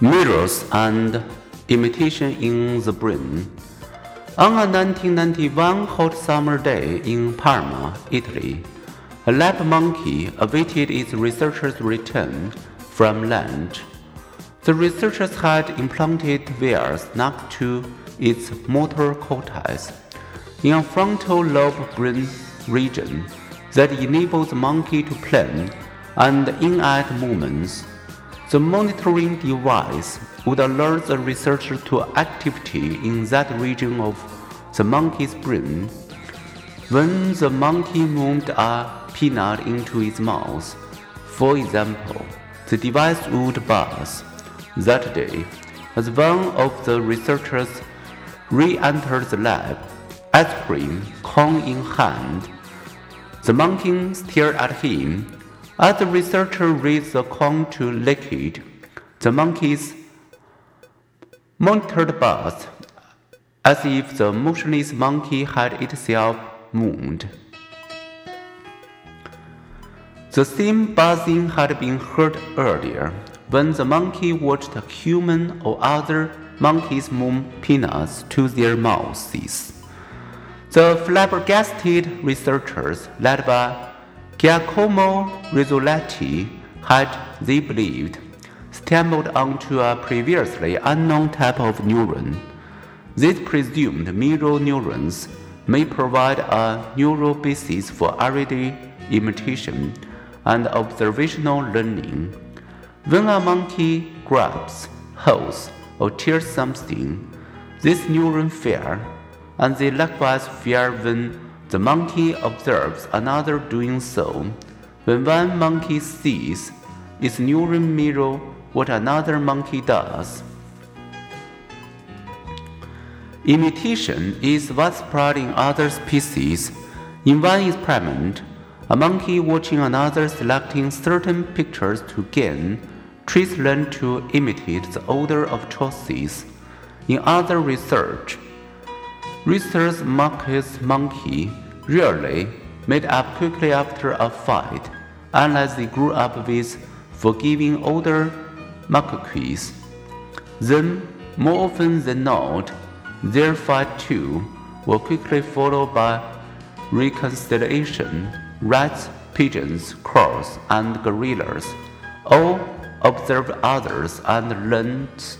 Mirrors and imitation in the brain. On a 1991 hot summer day in Parma, Italy, a lab monkey awaited its researchers' return from lunch. The researchers had implanted wires next to its motor cortex in a frontal lobe brain region that enables the monkey to plan and enact movements. The monitoring device would alert the researcher to activity in that region of the monkey's brain. When the monkey moved a peanut into its mouth, for example, the device would buzz. That day, as one of the researchers re entered the lab, ice cream cone in hand, the monkey stared at him as the researcher raised the cone to liquid, the monkeys monitored buzz as if the motionless monkey had itself moved. The same buzzing had been heard earlier when the monkey watched a human or other monkeys move peanuts to their mouths. The flabbergasted researchers led by Giacomo Rizzolatti had, they believed, stumbled onto a previously unknown type of neuron. These presumed mirror neurons may provide a neural basis for everyday imitation and observational learning. When a monkey grabs, holds, or tears something, these neurons fire, and they likewise fire when the monkey observes another doing so. When one monkey sees, its neuron mirror what another monkey does. Imitation is widespread in other species. In one experiment, a monkey watching another selecting certain pictures to gain traits learned to imitate the order of choices. In other research, Researchers macaque Monkey rarely made up quickly after a fight, unless they grew up with forgiving older macaques. Then, more often than not, their fight too will quickly followed by reconciliation. Rats, pigeons, crows, and gorillas all observed others and learned